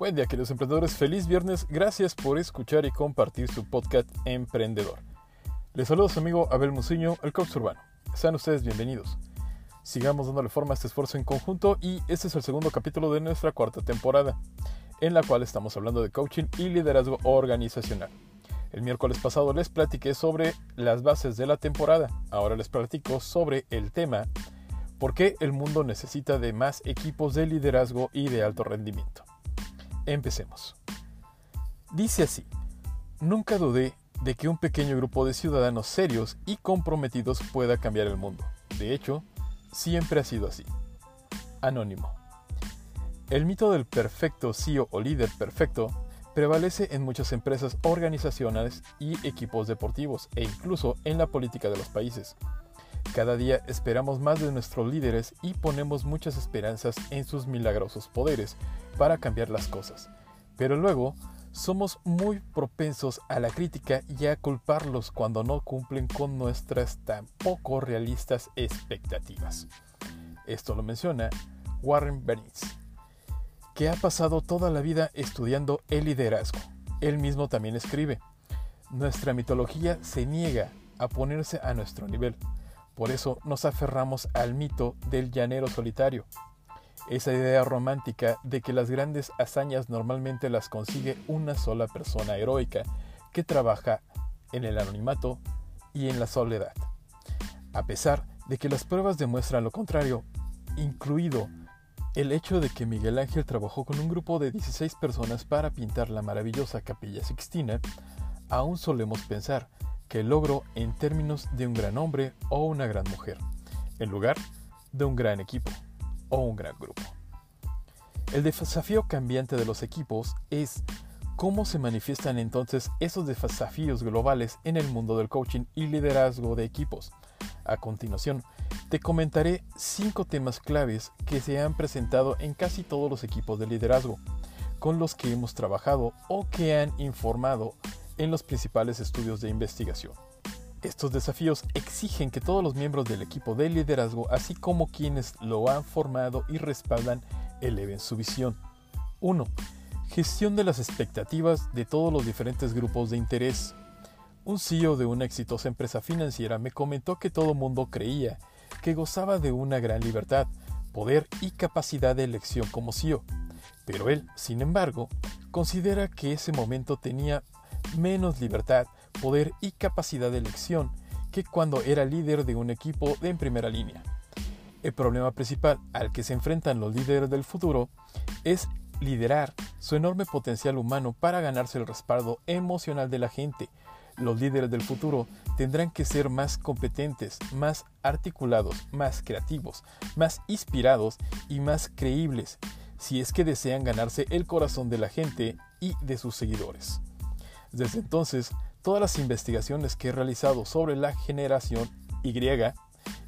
Buen día queridos emprendedores, feliz viernes, gracias por escuchar y compartir su podcast Emprendedor. Les saludo a su amigo Abel Muciño, el coach urbano. Sean ustedes bienvenidos. Sigamos dándole forma a este esfuerzo en conjunto y este es el segundo capítulo de nuestra cuarta temporada, en la cual estamos hablando de coaching y liderazgo organizacional. El miércoles pasado les platiqué sobre las bases de la temporada, ahora les platico sobre el tema ¿Por qué el mundo necesita de más equipos de liderazgo y de alto rendimiento? Empecemos. Dice así, nunca dudé de que un pequeño grupo de ciudadanos serios y comprometidos pueda cambiar el mundo. De hecho, siempre ha sido así. Anónimo. El mito del perfecto CEO o líder perfecto prevalece en muchas empresas organizacionales y equipos deportivos e incluso en la política de los países. Cada día esperamos más de nuestros líderes y ponemos muchas esperanzas en sus milagrosos poderes para cambiar las cosas. Pero luego somos muy propensos a la crítica y a culparlos cuando no cumplen con nuestras tan poco realistas expectativas. Esto lo menciona Warren Bennis, que ha pasado toda la vida estudiando el liderazgo. Él mismo también escribe, nuestra mitología se niega a ponerse a nuestro nivel por eso nos aferramos al mito del llanero solitario, esa idea romántica de que las grandes hazañas normalmente las consigue una sola persona heroica que trabaja en el anonimato y en la soledad. A pesar de que las pruebas demuestran lo contrario, incluido el hecho de que Miguel Ángel trabajó con un grupo de 16 personas para pintar la maravillosa capilla Sixtina, aún solemos pensar que logro en términos de un gran hombre o una gran mujer, en lugar de un gran equipo o un gran grupo. El desafío cambiante de los equipos es cómo se manifiestan entonces esos desafíos globales en el mundo del coaching y liderazgo de equipos. A continuación, te comentaré cinco temas claves que se han presentado en casi todos los equipos de liderazgo, con los que hemos trabajado o que han informado en los principales estudios de investigación. Estos desafíos exigen que todos los miembros del equipo de liderazgo, así como quienes lo han formado y respaldan, eleven su visión. 1. Gestión de las expectativas de todos los diferentes grupos de interés. Un CEO de una exitosa empresa financiera me comentó que todo mundo creía que gozaba de una gran libertad, poder y capacidad de elección como CEO, pero él, sin embargo, considera que ese momento tenía menos libertad, poder y capacidad de elección que cuando era líder de un equipo en primera línea. El problema principal al que se enfrentan los líderes del futuro es liderar su enorme potencial humano para ganarse el respaldo emocional de la gente. Los líderes del futuro tendrán que ser más competentes, más articulados, más creativos, más inspirados y más creíbles si es que desean ganarse el corazón de la gente y de sus seguidores. Desde entonces, todas las investigaciones que he realizado sobre la generación Y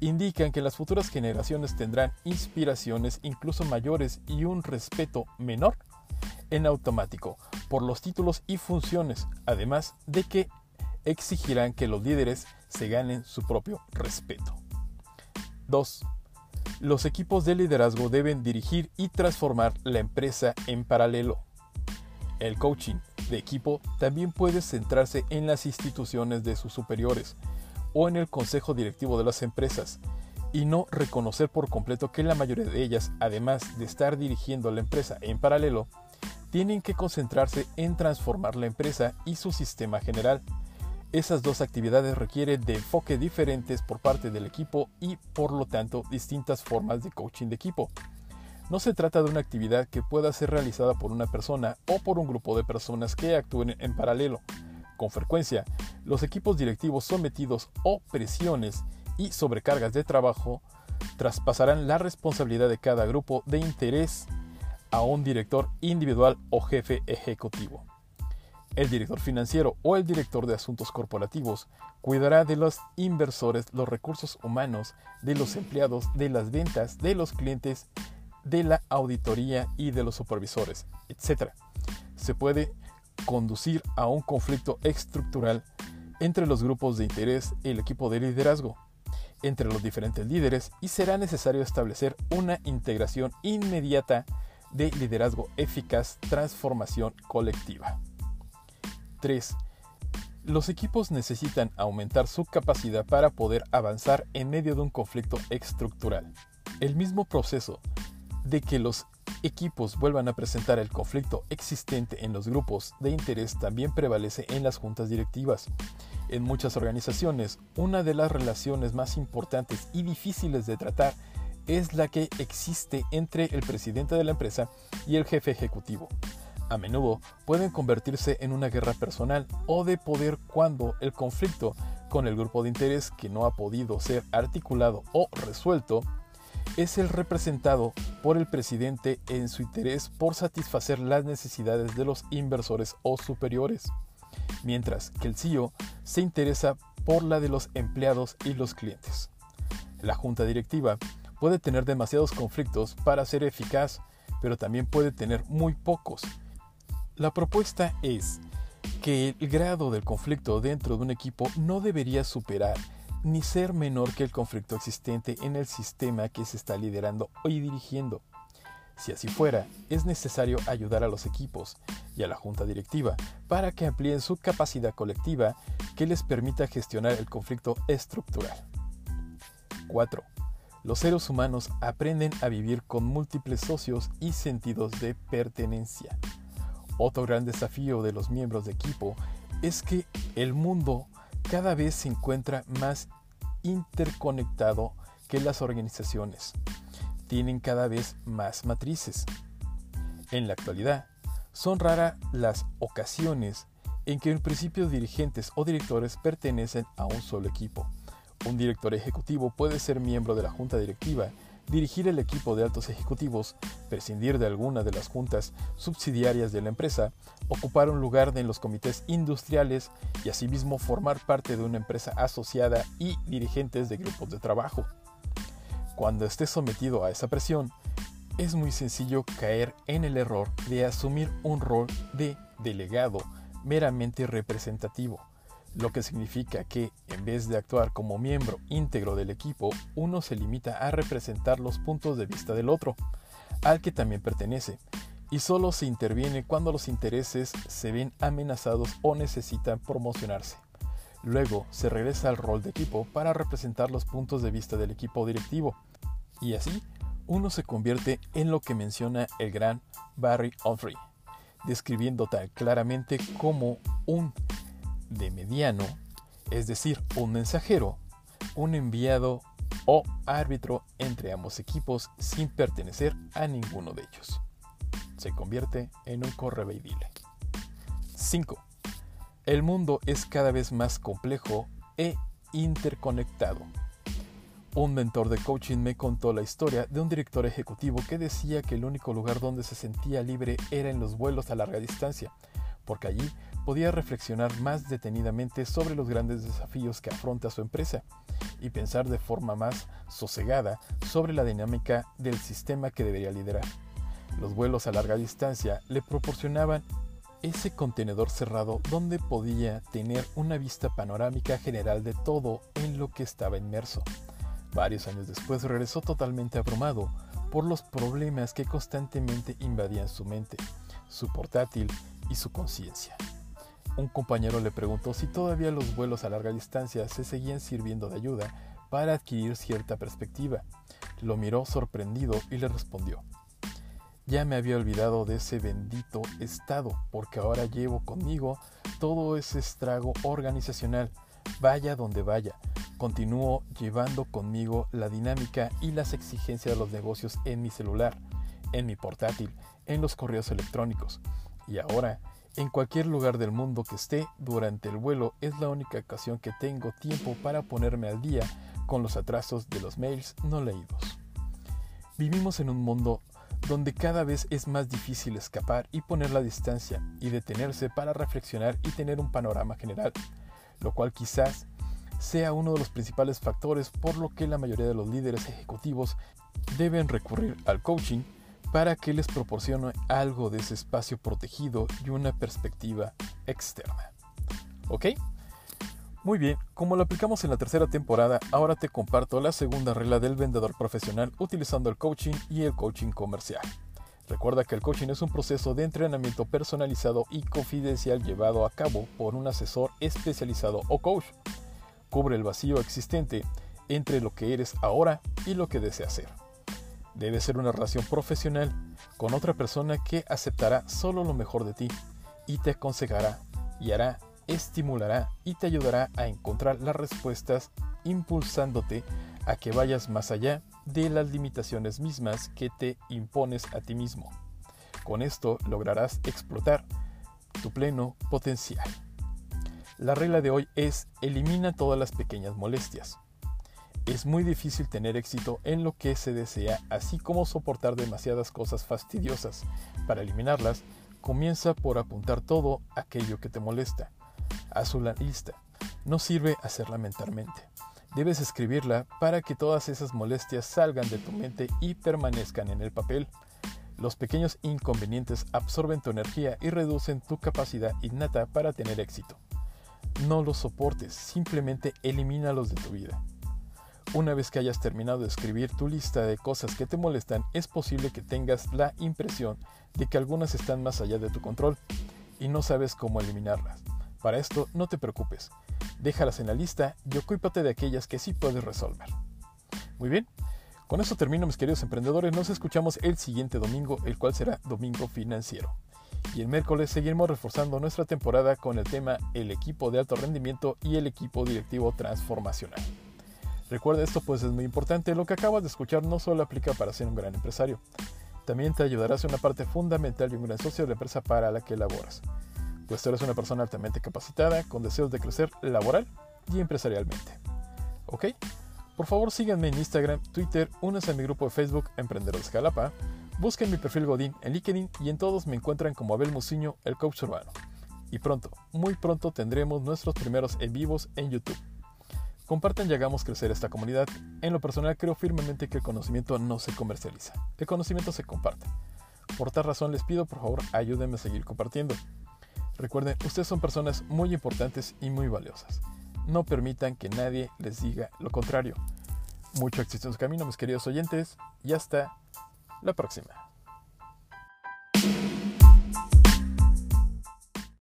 indican que las futuras generaciones tendrán inspiraciones incluso mayores y un respeto menor en automático por los títulos y funciones, además de que exigirán que los líderes se ganen su propio respeto. 2. Los equipos de liderazgo deben dirigir y transformar la empresa en paralelo. El coaching de equipo también puede centrarse en las instituciones de sus superiores o en el consejo directivo de las empresas y no reconocer por completo que la mayoría de ellas, además de estar dirigiendo la empresa en paralelo, tienen que concentrarse en transformar la empresa y su sistema general. Esas dos actividades requieren de enfoque diferentes por parte del equipo y por lo tanto distintas formas de coaching de equipo. No se trata de una actividad que pueda ser realizada por una persona o por un grupo de personas que actúen en paralelo. Con frecuencia, los equipos directivos sometidos o presiones y sobrecargas de trabajo traspasarán la responsabilidad de cada grupo de interés a un director individual o jefe ejecutivo. El director financiero o el director de asuntos corporativos cuidará de los inversores, los recursos humanos, de los empleados, de las ventas, de los clientes de la auditoría y de los supervisores, etc. Se puede conducir a un conflicto estructural entre los grupos de interés y el equipo de liderazgo, entre los diferentes líderes y será necesario establecer una integración inmediata de liderazgo eficaz, transformación colectiva. 3. Los equipos necesitan aumentar su capacidad para poder avanzar en medio de un conflicto estructural. El mismo proceso de que los equipos vuelvan a presentar el conflicto existente en los grupos de interés también prevalece en las juntas directivas. En muchas organizaciones, una de las relaciones más importantes y difíciles de tratar es la que existe entre el presidente de la empresa y el jefe ejecutivo a menudo pueden convertirse en una guerra personal o de poder cuando el conflicto con el grupo de interés que no ha podido ser articulado o resuelto es el representado por el presidente en su interés por satisfacer las necesidades de los inversores o superiores, mientras que el CEO se interesa por la de los empleados y los clientes. La junta directiva puede tener demasiados conflictos para ser eficaz, pero también puede tener muy pocos la propuesta es que el grado del conflicto dentro de un equipo no debería superar ni ser menor que el conflicto existente en el sistema que se está liderando y dirigiendo. Si así fuera, es necesario ayudar a los equipos y a la junta directiva para que amplíen su capacidad colectiva que les permita gestionar el conflicto estructural. 4. Los seres humanos aprenden a vivir con múltiples socios y sentidos de pertenencia. Otro gran desafío de los miembros de equipo es que el mundo cada vez se encuentra más interconectado que las organizaciones. Tienen cada vez más matrices. En la actualidad, son raras las ocasiones en que en principio dirigentes o directores pertenecen a un solo equipo. Un director ejecutivo puede ser miembro de la junta directiva dirigir el equipo de altos ejecutivos, prescindir de alguna de las juntas subsidiarias de la empresa, ocupar un lugar en los comités industriales y asimismo formar parte de una empresa asociada y dirigentes de grupos de trabajo. Cuando esté sometido a esa presión, es muy sencillo caer en el error de asumir un rol de delegado meramente representativo lo que significa que, en vez de actuar como miembro íntegro del equipo, uno se limita a representar los puntos de vista del otro, al que también pertenece, y solo se interviene cuando los intereses se ven amenazados o necesitan promocionarse. Luego se regresa al rol de equipo para representar los puntos de vista del equipo directivo, y así uno se convierte en lo que menciona el gran Barry Humphrey, describiendo tan claramente como un de mediano, es decir, un mensajero, un enviado o árbitro entre ambos equipos sin pertenecer a ninguno de ellos. Se convierte en un correveidile. 5. El mundo es cada vez más complejo e interconectado. Un mentor de coaching me contó la historia de un director ejecutivo que decía que el único lugar donde se sentía libre era en los vuelos a larga distancia, porque allí podía reflexionar más detenidamente sobre los grandes desafíos que afronta su empresa y pensar de forma más sosegada sobre la dinámica del sistema que debería liderar. Los vuelos a larga distancia le proporcionaban ese contenedor cerrado donde podía tener una vista panorámica general de todo en lo que estaba inmerso. Varios años después regresó totalmente abrumado por los problemas que constantemente invadían su mente, su portátil y su conciencia. Un compañero le preguntó si todavía los vuelos a larga distancia se seguían sirviendo de ayuda para adquirir cierta perspectiva. Lo miró sorprendido y le respondió, ya me había olvidado de ese bendito estado, porque ahora llevo conmigo todo ese estrago organizacional, vaya donde vaya. Continúo llevando conmigo la dinámica y las exigencias de los negocios en mi celular, en mi portátil, en los correos electrónicos. Y ahora en cualquier lugar del mundo que esté durante el vuelo es la única ocasión que tengo tiempo para ponerme al día con los atrasos de los mails no leídos. Vivimos en un mundo donde cada vez es más difícil escapar y poner la distancia y detenerse para reflexionar y tener un panorama general, lo cual quizás sea uno de los principales factores por lo que la mayoría de los líderes ejecutivos deben recurrir al coaching para que les proporcione algo de ese espacio protegido y una perspectiva externa. ¿Ok? Muy bien, como lo aplicamos en la tercera temporada, ahora te comparto la segunda regla del vendedor profesional utilizando el coaching y el coaching comercial. Recuerda que el coaching es un proceso de entrenamiento personalizado y confidencial llevado a cabo por un asesor especializado o coach. Cubre el vacío existente entre lo que eres ahora y lo que deseas ser. Debe ser una relación profesional con otra persona que aceptará solo lo mejor de ti y te aconsejará, y hará, estimulará y te ayudará a encontrar las respuestas impulsándote a que vayas más allá de las limitaciones mismas que te impones a ti mismo. Con esto lograrás explotar tu pleno potencial. La regla de hoy es elimina todas las pequeñas molestias. Es muy difícil tener éxito en lo que se desea, así como soportar demasiadas cosas fastidiosas. Para eliminarlas, comienza por apuntar todo aquello que te molesta. Haz una lista. No sirve hacerla mentalmente. Debes escribirla para que todas esas molestias salgan de tu mente y permanezcan en el papel. Los pequeños inconvenientes absorben tu energía y reducen tu capacidad innata para tener éxito. No los soportes, simplemente elimínalos de tu vida. Una vez que hayas terminado de escribir tu lista de cosas que te molestan, es posible que tengas la impresión de que algunas están más allá de tu control y no sabes cómo eliminarlas. Para esto, no te preocupes. Déjalas en la lista y ocúpate de aquellas que sí puedes resolver. Muy bien, con eso termino mis queridos emprendedores. Nos escuchamos el siguiente domingo, el cual será Domingo Financiero. Y el miércoles seguiremos reforzando nuestra temporada con el tema el equipo de alto rendimiento y el equipo directivo transformacional. Recuerda esto pues es muy importante, lo que acabas de escuchar no solo aplica para ser un gran empresario, también te ayudará a ser una parte fundamental y un gran socio de la empresa para la que laboras pues eres una persona altamente capacitada con deseos de crecer laboral y empresarialmente. ¿Ok? Por favor síganme en Instagram, Twitter, únanse a mi grupo de Facebook Emprendedores Jalapa, busquen mi perfil Godín en LinkedIn y en todos me encuentran como Abel Muciño, el coach urbano. Y pronto, muy pronto tendremos nuestros primeros en vivos en YouTube. Compartan y hagamos crecer esta comunidad. En lo personal creo firmemente que el conocimiento no se comercializa, el conocimiento se comparte. Por tal razón les pido por favor ayúdenme a seguir compartiendo. Recuerden, ustedes son personas muy importantes y muy valiosas. No permitan que nadie les diga lo contrario. Mucho éxito en su camino, mis queridos oyentes, y hasta la próxima.